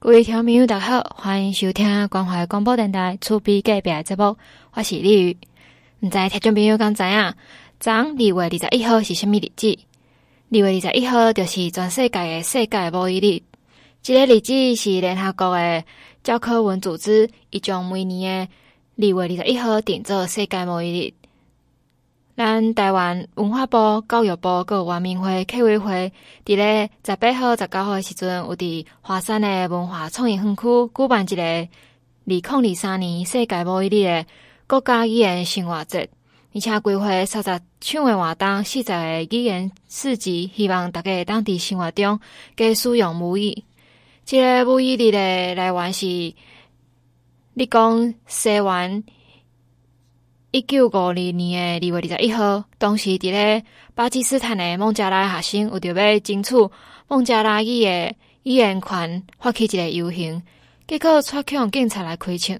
各位听众朋友，大家好，欢迎收听关怀广播电台厝边隔壁节目，我是李宇。唔知听众朋友敢知影？昨二月二十一号是虾米日子？二月二十一号就是全世界的世界母语日。这个日子是联合国的教科文组织，伊将每年的二月二十一号定做世界母语日。咱台湾文化部、教育部、阁原民会、客委会，伫咧十八号、十九号诶时阵，有伫华山的文化创意园区举办一个二零二三年世界母语日的国家语言生活节，而且规划三十场的活动，四十个语言市集，希望大家当地生活中加使用母语。这个母语日的来源是你讲西元。一九五二年的二月二十一号，当时伫咧巴基斯坦的孟加拉学生为着要争取孟加拉语的语言权，发起一个游行，结果带强警察来开枪。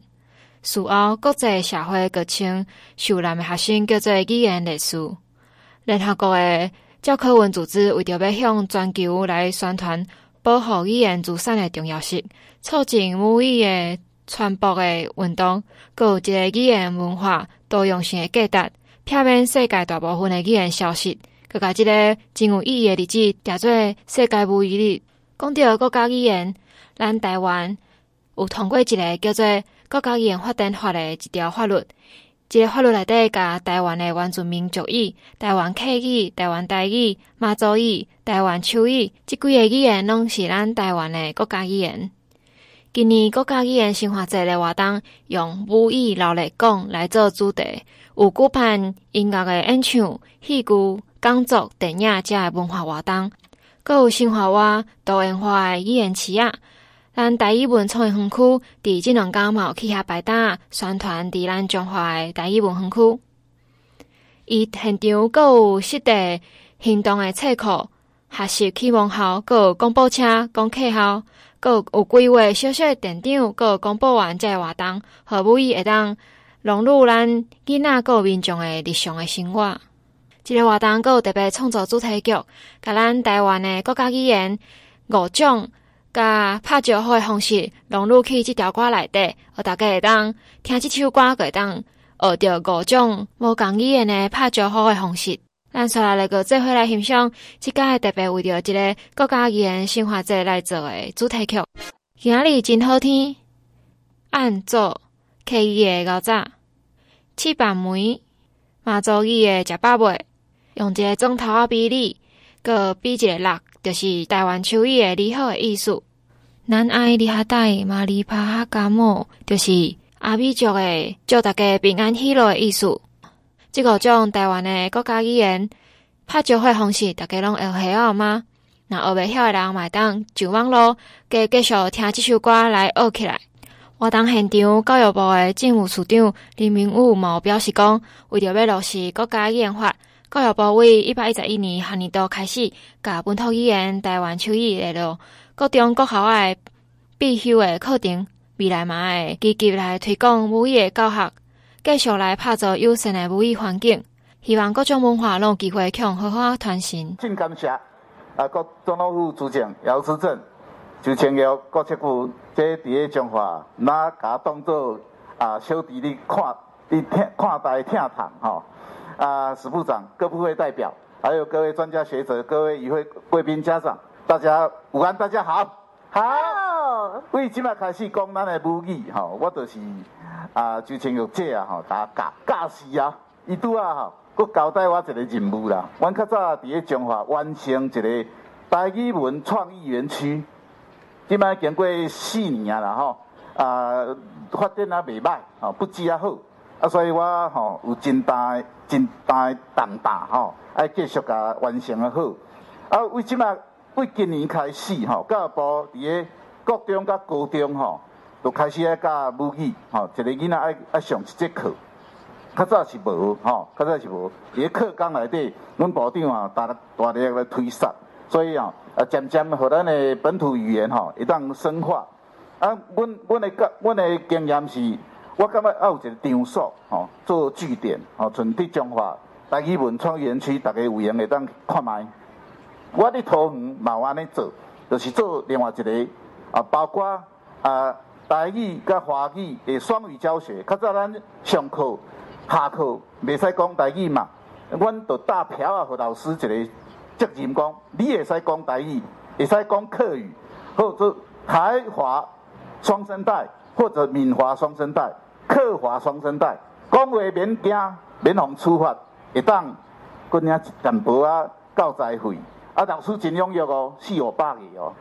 事后，国际社会各称受难的学生叫做语言烈士。联合国的教科文组织为着要向全球来宣传保护语言资产的重要性，促进母语的传播的运动，阁有一个语言文化。多样性的价值，片面世界大部分的语言消失，佮甲即个真有意义的日子，叫做世界母语日。讲到国家语言，咱台湾有通过一个叫做《国家语言发展法》的一条法律。这个法律内底，甲台湾的原住民族语、台湾客语、台湾台语、马祖语、台湾手语，这几个语言拢是咱台湾的国家语言。今年国家语言生活节的活动，用母语老来讲来做主题，有举办音乐的演唱、戏剧、讲座、电影这的文化活动，阁有生活化、多元化的语言词啊。咱台语文创意园区伫即两天嘛有去遐摆摊宣传伫咱中华的台语文园区，伊现场阁有实地行动的册库、学习启蒙校，阁有广播车、讲课校。阁有规划小小的店长，阁有广播员这活动，何母语会当融入咱囡仔阁民众的日常的生活。这个活动阁有特别创作主题曲，甲咱台湾的国家语言五种，甲拍招呼的方式融入去这条歌内底，和大家会当听这首歌，会当学着五种无共语言的拍招呼的方式。咱带来那个最后来欣赏，即个特别为着一个国家语言生活节来做的主题曲。今日真好天，按做客语的牛杂，七瓣梅，马祖语的食饱未？用一个总头啊比例，搁比一个六，就是台湾手语的你好的意思。咱爱你哈带马里帕哈嘎莫，就是阿美族的祝大家平安喜乐的意思。这个种台湾的国家语言拍照会方式，大家拢会晓晓吗？那学袂晓的人，买当上网络，加继续听这首歌来学起来。活动现场，教育部的政务处长林明武嘛表示讲，为着要落实国家语言法，教育部为一百一十一年学年度开始，甲本土语言台湾手语列入各中国校的必修的课程，未来嘛会积极来推广母语的教学。继续来拍造友善的母语环境，希望各种文化拢有机会向好好传承。真感谢啊！各总统府主政姚思正就签约国策局，这伫咧中华，那甲当做啊小弟弟看，你听看待听堂哈啊！史部长、各部会代表，还有各位专家学者、各位与会贵宾家长，大家午安，大家好，好。为今麦开始讲咱的母语哈，我就是。啊，就像玉姐啊，吼，大家教师啊，伊拄啊，吼，佫交代我一个任务啦。阮较早伫咧中华完成一个台语文创意园区，即摆经过四年啊啦，吼，啊，发展啊袂歹，吼，不止啊好，啊，所以我吼有真大、真大胆大，吼，爱继续甲完成啊好。啊，为即摆为今年开始，吼，教育部伫咧国中甲高中，吼。就开始爱教母语，吼，一个囡仔爱爱上一节课，较早是无，吼，较早是无。伫个课纲内底，阮部长啊，大大力来推动，所以啊，啊渐渐互咱的本土语言吼会当深化。啊，阮阮的教阮的经验是，我感觉要有一个场所，吼，做据点，吼，像伫中华台语文创园区，大家有闲会当看觅。我伫桃园嘛有安尼做，就是做另外一个。啊，包括啊台语甲华语的双语教学。较早咱上课下课袂使讲台语嘛，阮就打票啊，互老师一个责任讲，你会使讲台语，会使讲客语，或者台华双声带，或者闽华双声带、客华双声带，讲话免惊，免互处罚，会当佫领一淡薄仔教材费。啊，老师真踊跃哦，四五百个哦，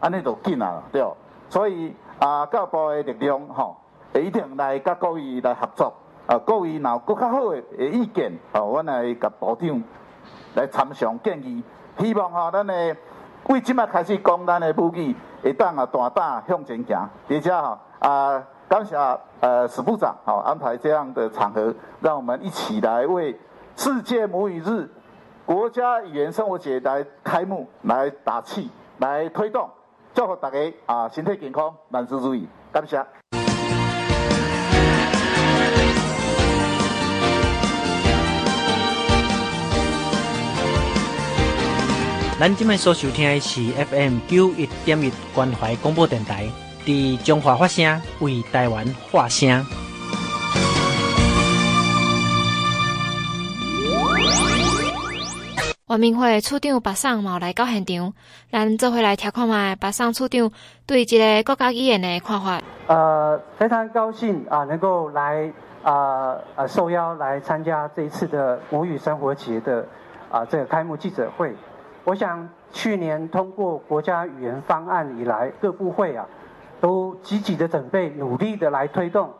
安尼就紧啊，对。所以啊，教育部的力量吼，会一定来甲各位来合作。啊，各位若有更较好的意见，哦，阮来甲部长来参详建议。希望吼，咱的为即马开始讲咱的母语，会当啊大胆向前行。而且吼啊，感谢呃史部长吼安排这样的场合，让我们一起来为世界母语日。国家语言生活节来开幕，来打气，来推动，祝福大家啊，身体健康，万事如意，感谢。咱今麦所收听的是 FM 九一点一关怀广播电台，伫中华发声，为台湾发声。原民会处长白桑嘛来到现场，咱做回来听看卖白上处长对这个国家语言的看法。呃，非常高兴啊，能够来啊呃受邀来参加这一次的母语生活节的啊这个开幕记者会。我想去年通过国家语言方案以来，各部会啊都积极的准备，努力的来推动。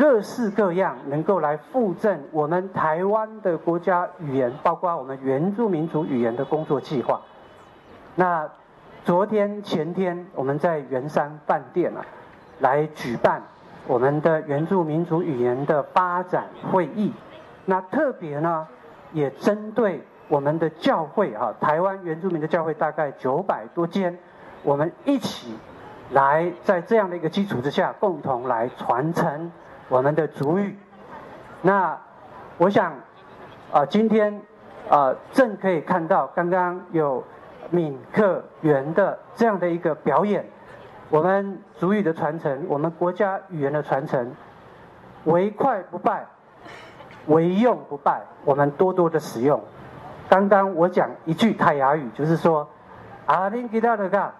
各式各样能够来复振我们台湾的国家语言，包括我们原住民族语言的工作计划。那昨天前天我们在圆山饭店啊，来举办我们的原住民族语言的发展会议。那特别呢，也针对我们的教会啊，台湾原住民的教会大概九百多间，我们一起来在这样的一个基础之下，共同来传承。我们的族语，那我想啊，今天啊，正可以看到刚刚有闽客语的这样的一个表演。我们族语的传承，我们国家语言的传承，唯快不败，唯用不败。我们多多的使用。刚刚我讲一句泰雅语，就是说，阿林吉达的个，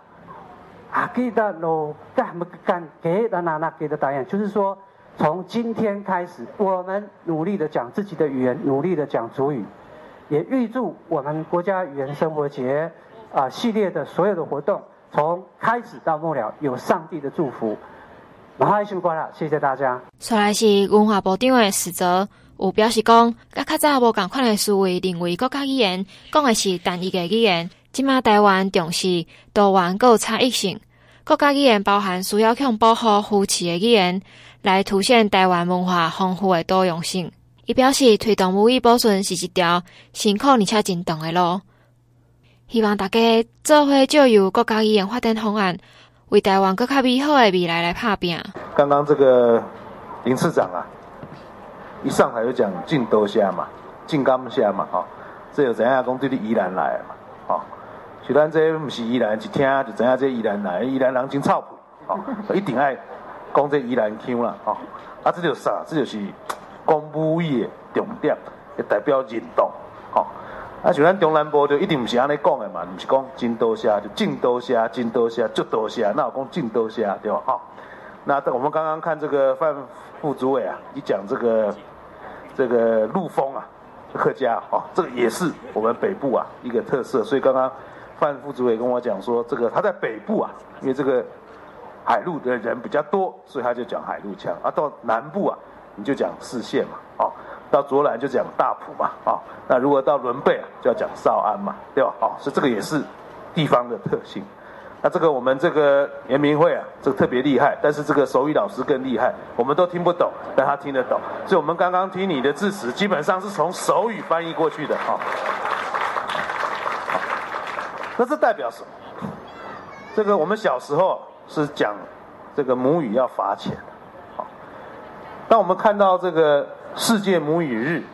阿吉达罗干么干给的那那给的导演，就是说。从今天开始，我们努力的讲自己的语言，努力的讲族语，也预祝我们国家语言生活节啊系列的所有的活动，从开始到末了，有上帝的祝福。马上就过了，谢谢大家。再来是文化部长的史哲，有表示讲，甲较早无共款的思维，认为国家语言讲的是单一个语言，今麦台湾重视多元各有差异性，国家语言包含需要向保护扶持的语言。来凸显台湾文化丰富的多样性。伊表示，推动母语保存是一条辛苦而且真长的路。希望大家做伙就由国家语言发展方案，为台湾更较美好的未来来打拼。刚刚这个林市长啊，一上台就讲进多虾嘛，进甘虾嘛，哈，这有怎样讲对你宜兰来嘛，哈，虽然这毋是宜兰，一听就知影这宜兰来，宜兰人真臭屁，哦，一定爱。讲这宜兰腔啦，哦，啊，这就是啥？这就是讲母语的重点，也代表认同，哦。啊，像咱中南部就一定毋是安尼讲的嘛，毋是讲真多谢就真多谢，真多谢就多谢，那有讲真多谢对吧？哈。那我们刚刚看这个范副主委啊，你讲这个这个陆丰啊，客家，哦，这个也是我们北部啊一个特色，所以刚刚范副主委跟我讲说，这个他在北部啊，因为这个。海陆的人比较多，所以他就讲海陆腔啊。到南部啊，你就讲四县嘛，哦。到卓兰就讲大埔嘛，哦。那如果到仑背啊，就要讲少安嘛，对吧？哦，所以这个也是地方的特性。那这个我们这个联民会啊，这个特别厉害，但是这个手语老师更厉害，我们都听不懂，但他听得懂。所以我们刚刚听你的致辞，基本上是从手语翻译过去的，哦。那这代表什么？这个我们小时候。是讲这个母语要罚钱，好。当我们看到这个世界母语日，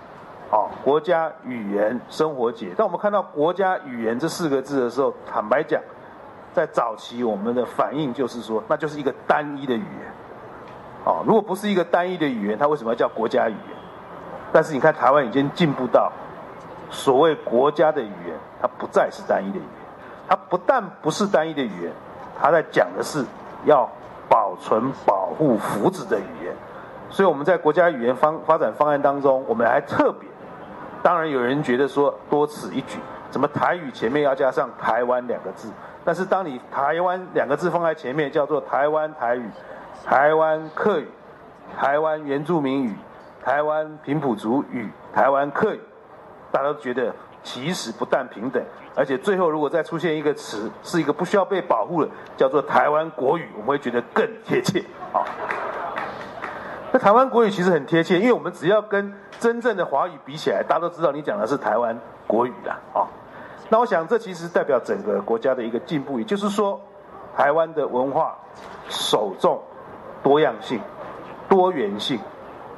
好，国家语言生活节，当我们看到国家语言这四个字的时候，坦白讲，在早期我们的反应就是说，那就是一个单一的语言。哦，如果不是一个单一的语言，它为什么要叫国家语言？但是你看台湾已经进步到所谓国家的语言，它不再是单一的语言，它不但不是单一的语言，它在讲的是要保存、保护、福祉的语言。所以我们在国家语言方发展方案当中，我们还特别，当然有人觉得说多此一举，怎么台语前面要加上台湾两个字？但是当你台湾两个字放在前面，叫做台湾台语、台湾客语、台湾原住民语、台湾平埔族语、台湾客语，大家都觉得其实不但平等，而且最后如果再出现一个词，是一个不需要被保护的，叫做台湾国语，我们会觉得更贴切啊。那台湾国语其实很贴切，因为我们只要跟真正的华语比起来，大家都知道你讲的是台湾国语啦啊。那我想，这其实代表整个国家的一个进步，也就是说，台湾的文化首重多样性、多元性、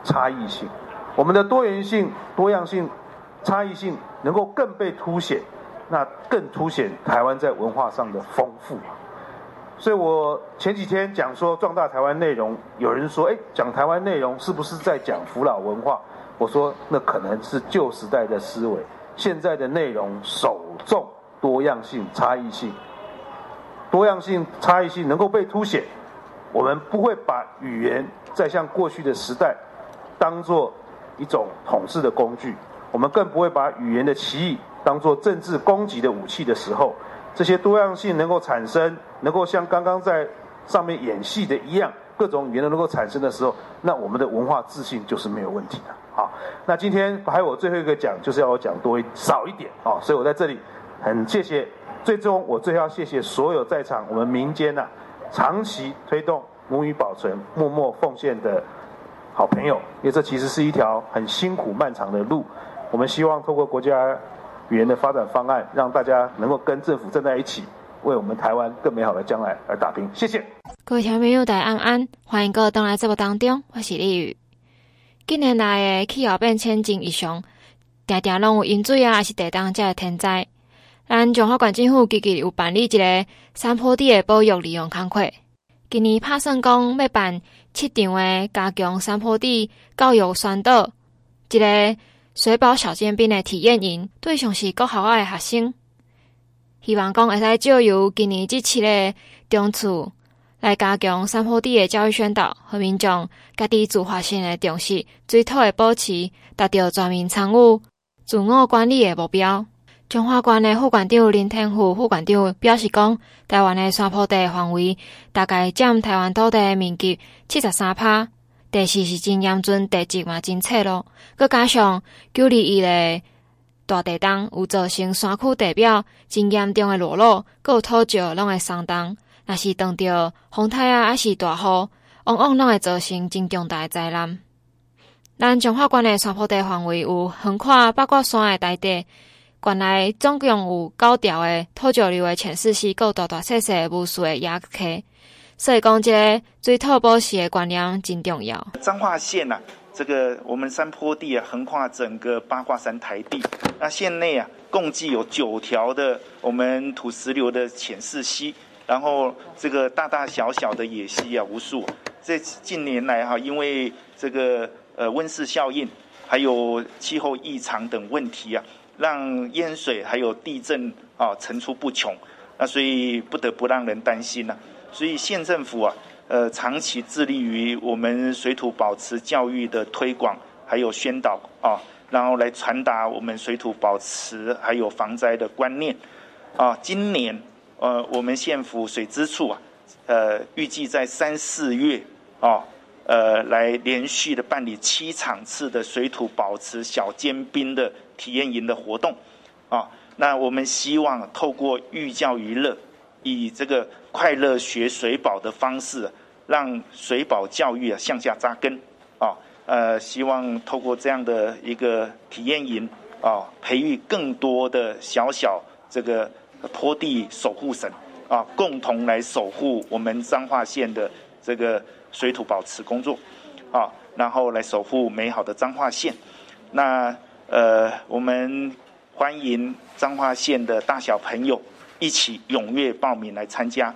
差异性。我们的多元性、多样性、差异性能够更被凸显，那更凸显台湾在文化上的丰富。所以我前几天讲说壮大台湾内容，有人说，哎，讲台湾内容是不是在讲扶老文化？我说，那可能是旧时代的思维。现在的内容首重多样性、差异性，多样性、差异性能够被凸显。我们不会把语言再像过去的时代当做一种统治的工具，我们更不会把语言的歧义当做政治攻击的武器的时候，这些多样性能够产生，能够像刚刚在上面演戏的一样，各种语言能够产生的时候，那我们的文化自信就是没有问题的。好，那今天还有我最后一个讲，就是要我讲多一少一点啊，所以我在这里很谢谢，最终我最后要谢谢所有在场我们民间呐、长期推动母语保存、默默奉献的好朋友，因为这其实是一条很辛苦漫长的路，我们希望透过国家语言的发展方案，让大家能够跟政府站在一起，为我们台湾更美好的将来而打拼。谢谢各位听众朋友，大家安安，欢迎各位登来节目当中，我是丽宇。近年来的气候变迁真异常，常常拢有淹水啊，还是地动这个天灾。咱中华县政府积极有办理一个山坡地的保育利用工作。今年打算讲要办七场的加强山坡地教育宣导，一个水保小尖兵的体验营，对象是国校外的学生，希望讲会使借由今年这七个中次。来加强山坡地的教育宣导，和民众家己自发性的重视水土的保持，达到全民参与自我管理的目标。中华县的副县长林天虎副县长表示讲，台湾的山坡地范围大概占台湾土地的面积七十三趴，地势是真严峻，地质嘛真脆弱，佮加上九二一的大地震有造成山区地表真严重的裸露，佮有土石拢会松动。若是当着风台啊，还是大雨，往往拢会造成真重大的灾难。咱彰化县的山坡地范围有横跨八卦山的大地，县内总共有九条的土石流的浅水溪，有大大细细无数的野溪，所以讲这个水土保持的观念真重要。彰化县啊，这个我们山坡地啊，横跨整个八卦山台地，那县内啊，共计有九条的我们土石流的浅水溪。然后这个大大小小的野溪啊，无数。这近年来哈，因为这个呃温室效应，还有气候异常等问题啊，让淹水还有地震啊层出不穷。那所以不得不让人担心呐。所以县政府啊，呃长期致力于我们水土保持教育的推广，还有宣导啊，然后来传达我们水土保持还有防灾的观念啊。今年。呃，我们县府水资处啊，呃，预计在三四月啊，呃，来连续的办理七场次的水土保持小尖兵的体验营的活动，啊，那我们希望透过寓教于乐，以这个快乐学水保的方式，让水保教育啊向下扎根，啊，呃，希望透过这样的一个体验营啊，培育更多的小小这个。坡地守护神啊，共同来守护我们彰化县的这个水土保持工作啊，然后来守护美好的彰化县。那呃，我们欢迎彰化县的大小朋友一起踊跃报名来参加。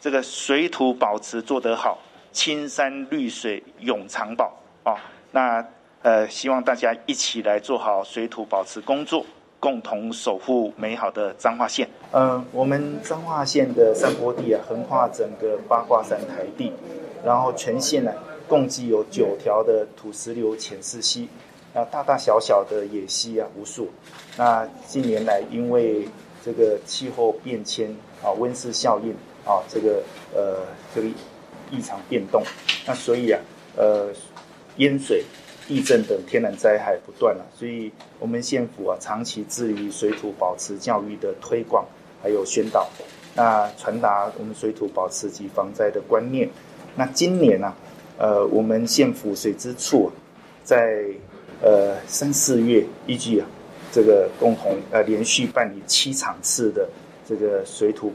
这个水土保持做得好，青山绿水永长保啊！那呃，希望大家一起来做好水土保持工作，共同守护美好的彰化县。呃，我们彰化县的山坡地啊，横跨整个八卦山台地，然后全县呢，共计有九条的土石流浅势溪，啊，大大小小的野溪啊无数。那近年来因为这个气候变迁啊，温室效应。啊，这个呃，这个异常变动，那所以啊，呃，淹水、地震等天然灾害不断了，所以我们县府啊，长期致力于水土保持教育的推广，还有宣导，那传达我们水土保持及防灾的观念。那今年呢、啊，呃，我们县府水资处在呃三四月依据啊，这个共同呃连续办理七场次的这个水土。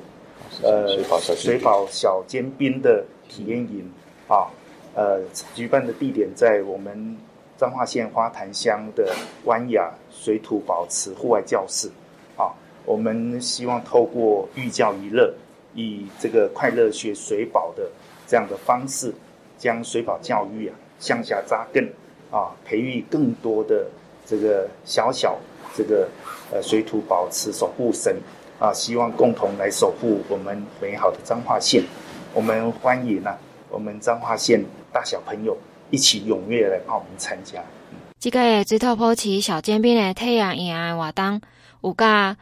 呃，水保小尖兵的体验营啊，呃，举办的地点在我们彰化县花坛乡的湾雅水土保持户外教室啊。我们希望透过寓教于乐，以这个快乐学水保的这样的方式，将水保教育啊向下扎根啊，培育更多的这个小小这个呃水土保持守护神。啊，希望共同来守护我们美好的彰化县。我们欢迎啊，我们彰化县大小朋友一起踊跃来报名参加。这个水土保持小尖兵的体验营的活动，有甲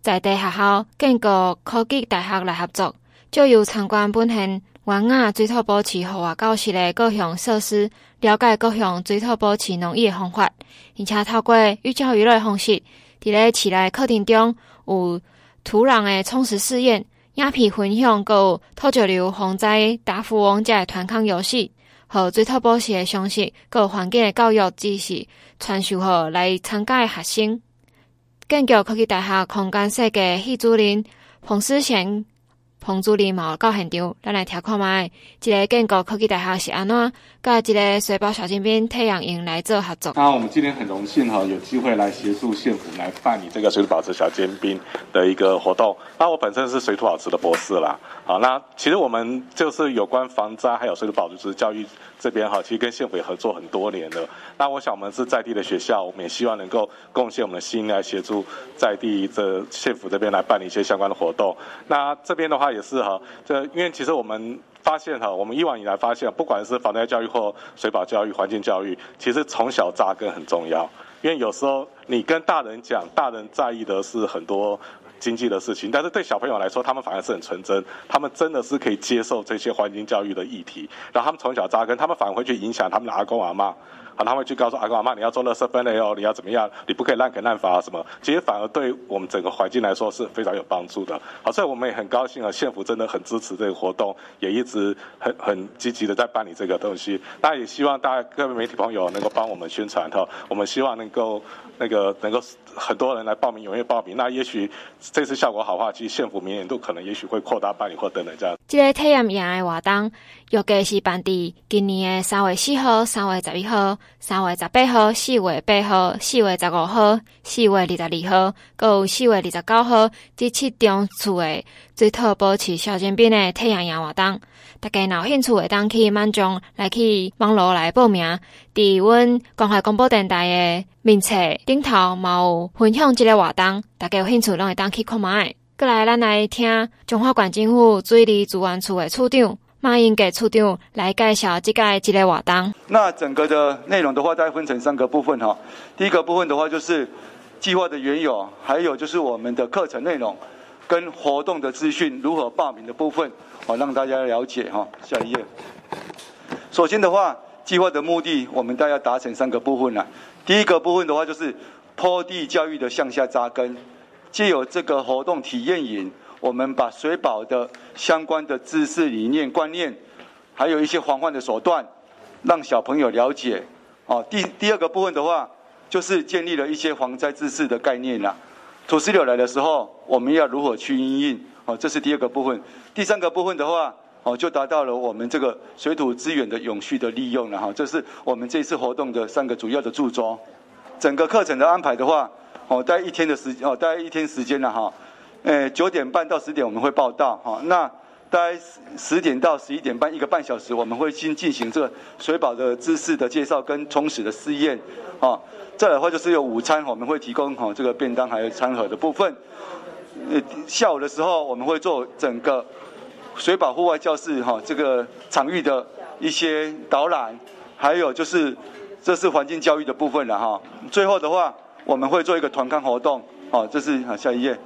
在地学校建国科技大学来合作，就有参观本县湾雅水土保持户外教室的各项设施，了解各项水土保持农业方法，并且透过寓教于乐的方式，伫咧市内课程中有。土壤的充实试验、鸦片分享，阁有土石流防灾打富翁这个团康游戏，和水土保持的常识，阁有环境的教育知识传授予来参加的学生。建国科技大学空间设计系主任彭思贤。彭主任嘛到现场，咱来听看卖，一个建国科技大学是安怎，甲一个水保小尖兵太阳营来做合作。那我们今天很荣幸哈，有机会来协助县府来办理这个水土保持小尖兵的一个活动。那我本身是水土保持的博士啦，好，那其实我们就是有关防灾还有水土保持教育这边哈，其实跟县府也合作很多年了。那我想我们是在地的学校，我们也希望能够贡献我们的心来协助在地这县府这边来办理一些相关的活动。那这边的话。也是哈，这因为其实我们发现哈，我们以往以来发现，不管是防灾教育或水保教育、环境教育，其实从小扎根很重要。因为有时候你跟大人讲，大人在意的是很多经济的事情，但是对小朋友来说，他们反而是很纯真，他们真的是可以接受这些环境教育的议题，然后他们从小扎根，他们反而会去影响他们的阿公阿妈。好，他会去告诉阿公阿妈，你要做垃圾分类哦，你要怎么样？你不可以滥垦滥伐什么？其实反而对我们整个环境来说是非常有帮助的。好，所以我们也很高兴啊，县府真的很支持这个活动，也一直很很积极的在办理这个东西。那也希望大家各位媒体朋友能够帮我们宣传哈，我们希望能够那个能够很多人来报名，踊跃报名。那也许这次效果好的话，其实县府明年度可能也许会扩大办理或等等这样。这个体验营的活动，预计是办在今年的三月四号、三月十一号。三月十八号、四月八号、四月十五号、四月二十二号，阁有四月二十九号，这七场次的水土保持小尖兵的体验营活动，大家若有兴趣会当去慢将来去网络来报名。伫阮关怀广播电台的名册顶头嘛有分享这个活动，大家有兴趣拢会当去看觅。过来，咱来听中华管政府水利资源处的处长。马英给处长来介绍这个这个活动。那整个的内容的话，大概分成三个部分哈。第一个部分的话，就是计划的缘由，还有就是我们的课程内容跟活动的资讯如何报名的部分，好让大家了解哈。下一页。首先的话，计划的目的，我们大家达成三个部分了。第一个部分的话，就是坡地教育的向下扎根，借由这个活动体验营。我们把水保的相关的知识、理念、观念，还有一些防范的手段，让小朋友了解。哦，第第二个部分的话，就是建立了一些防灾知识的概念啦。土石流来的时候，我们要如何去因应？哦，这是第二个部分。第三个部分的话，哦，就达到了我们这个水土资源的永续的利用了哈。这是我们这次活动的三个主要的主轴。整个课程的安排的话，哦，大概一天的时哦，大概一天时间了哈。呃，九点半到十点我们会报到哈。那大概十点到十一点半一个半小时，我们会先进行这个水保的知识的介绍跟充实的试验啊。再来的话就是有午餐，我们会提供哈这个便当还有餐盒的部分。呃，下午的时候我们会做整个水保户外教室哈这个场域的一些导览，还有就是这是环境教育的部分了哈。最后的话我们会做一个团康活动，哦，这是下一页。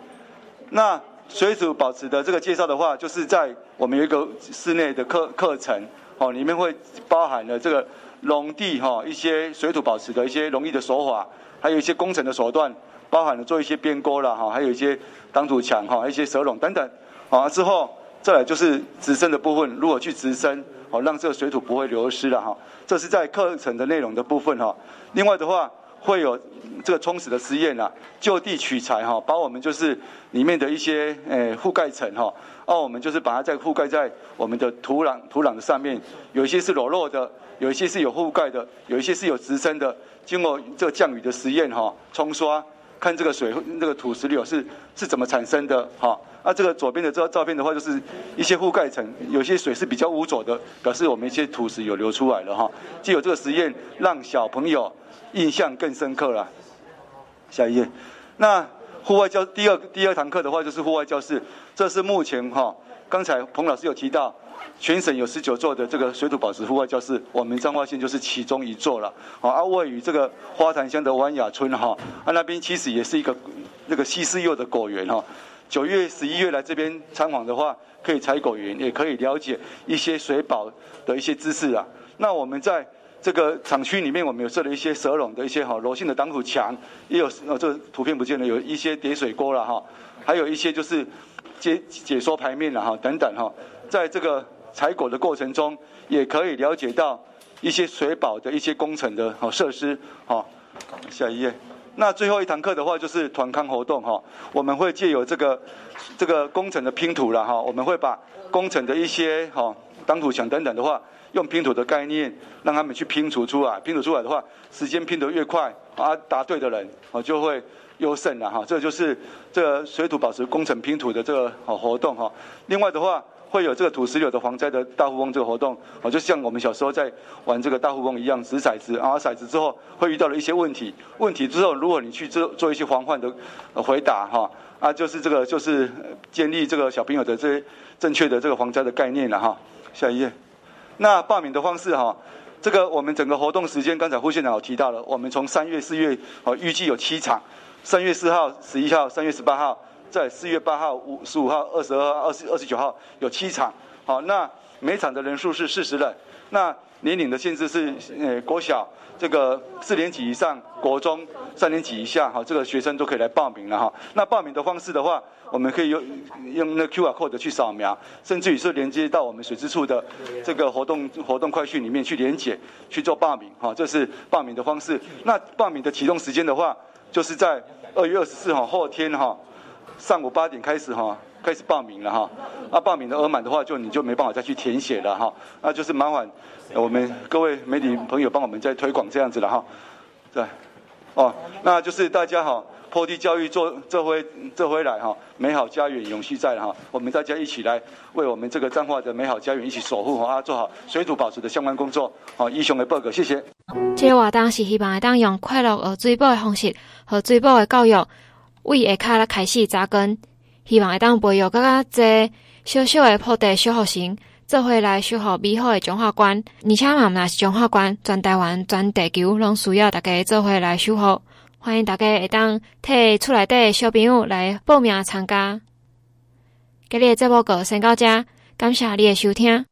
那水土保持的这个介绍的话，就是在我们有一个室内的课课程，哦，里面会包含了这个农地哈一些水土保持的一些容易的手法，还有一些工程的手段，包含了做一些边沟了哈，还有一些挡土墙哈，一些蛇笼等等，啊之后再来就是植生的部分，如何去植生，哦让这个水土不会流失了哈，这是在课程的内容的部分哈。另外的话。会有这个冲屎的实验啊，就地取材哈，把我们就是里面的一些诶覆盖层哈，哦，我们就是把它再覆盖在我们的土壤土壤的上面，有一些是裸露的，有一些是有覆盖的，有一些是有植生的。经过这个降雨的实验哈，冲刷看这个水那个土石流是是怎么产生的哈。啊，这个左边的这照片的话，就是一些覆盖层，有些水是比较污浊的，表示我们一些土石有流出来了哈。既有这个实验，让小朋友。印象更深刻了。下一页，那户外教第二第二堂课的话就是户外教室，这是目前哈，刚才彭老师有提到，全省有十九座的这个水土保持户外教室，我们彰化县就是其中一座了。啊，位于这个花坛乡的湾雅村哈，啊那边其实也是一个那个西施柚的果园哈。九月十一月来这边参访的话，可以采果园，也可以了解一些水保的一些知识啊。那我们在。这个厂区里面，我们有设了一些蛇笼的一些哈柔性的挡土墙，也有呃这图片不见了，有一些叠水沟了哈，还有一些就是解解说牌面了哈等等哈，在这个采果的过程中，也可以了解到一些水保的一些工程的哈设施哈。下一页，那最后一堂课的话就是团康活动哈，我们会借由这个这个工程的拼图了哈，我们会把工程的一些哈挡土墙等等的话。用拼图的概念，让他们去拼图出来。拼图出来的话，时间拼得越快，啊，答对的人啊就会优胜了哈。这就是这个水土保持工程拼图的这个好活动哈。另外的话，会有这个土石流的防灾的大富翁这个活动，啊，就像我们小时候在玩这个大富翁一样，掷骰子，然后骰子之后会遇到了一些问题，问题之后如果你去做做一些防范的回答哈，啊，就是这个就是建立这个小朋友的这些正确的这个防灾的概念了哈。下一页。那报名的方式哈，这个我们整个活动时间，刚才副县长有提到了，我们从三月、四月哦，预计有七场，三月四号、十一号、三月十八号，在四月八号、五十五号、二十二号、二十二十九号有七场。好，那每场的人数是四十人。那年龄的限制是，呃，国小这个四年级以上，国中三年级以下，哈，这个学生都可以来报名了哈。那报名的方式的话，我们可以用用那 QR code 去扫描，甚至于是连接到我们水之处的这个活动活动快讯里面去连接去做报名，哈，这是报名的方式。那报名的启动时间的话，就是在二月二十四号后天哈上午八点开始哈。开始报名了哈，那报名的额满的话，就你就没办法再去填写了哈，那就是麻烦我们各位媒体朋友帮我们再推广这样子了哈，对，哦，那就是大家哈，坡地教育做这回这回来哈，美好家园永续在了哈，我们大家一起来为我们这个彰化的美好家园一起守护哈，啊，做好水土保持的相关工作，好，英雄的报告，谢谢。这个活动是希望当用快乐和水保的方式和水保的教育，为下脚开始扎根。希望会当培育更加侪小小的破地小学生，做伙来守护美好的彰化县。而且嘛，毋那是彰化县，全台湾、全地球拢需要大家做伙来守护。欢迎大家会当替厝内底诶小朋友来报名参加。今日诶节目就先到遮，感谢你的收听。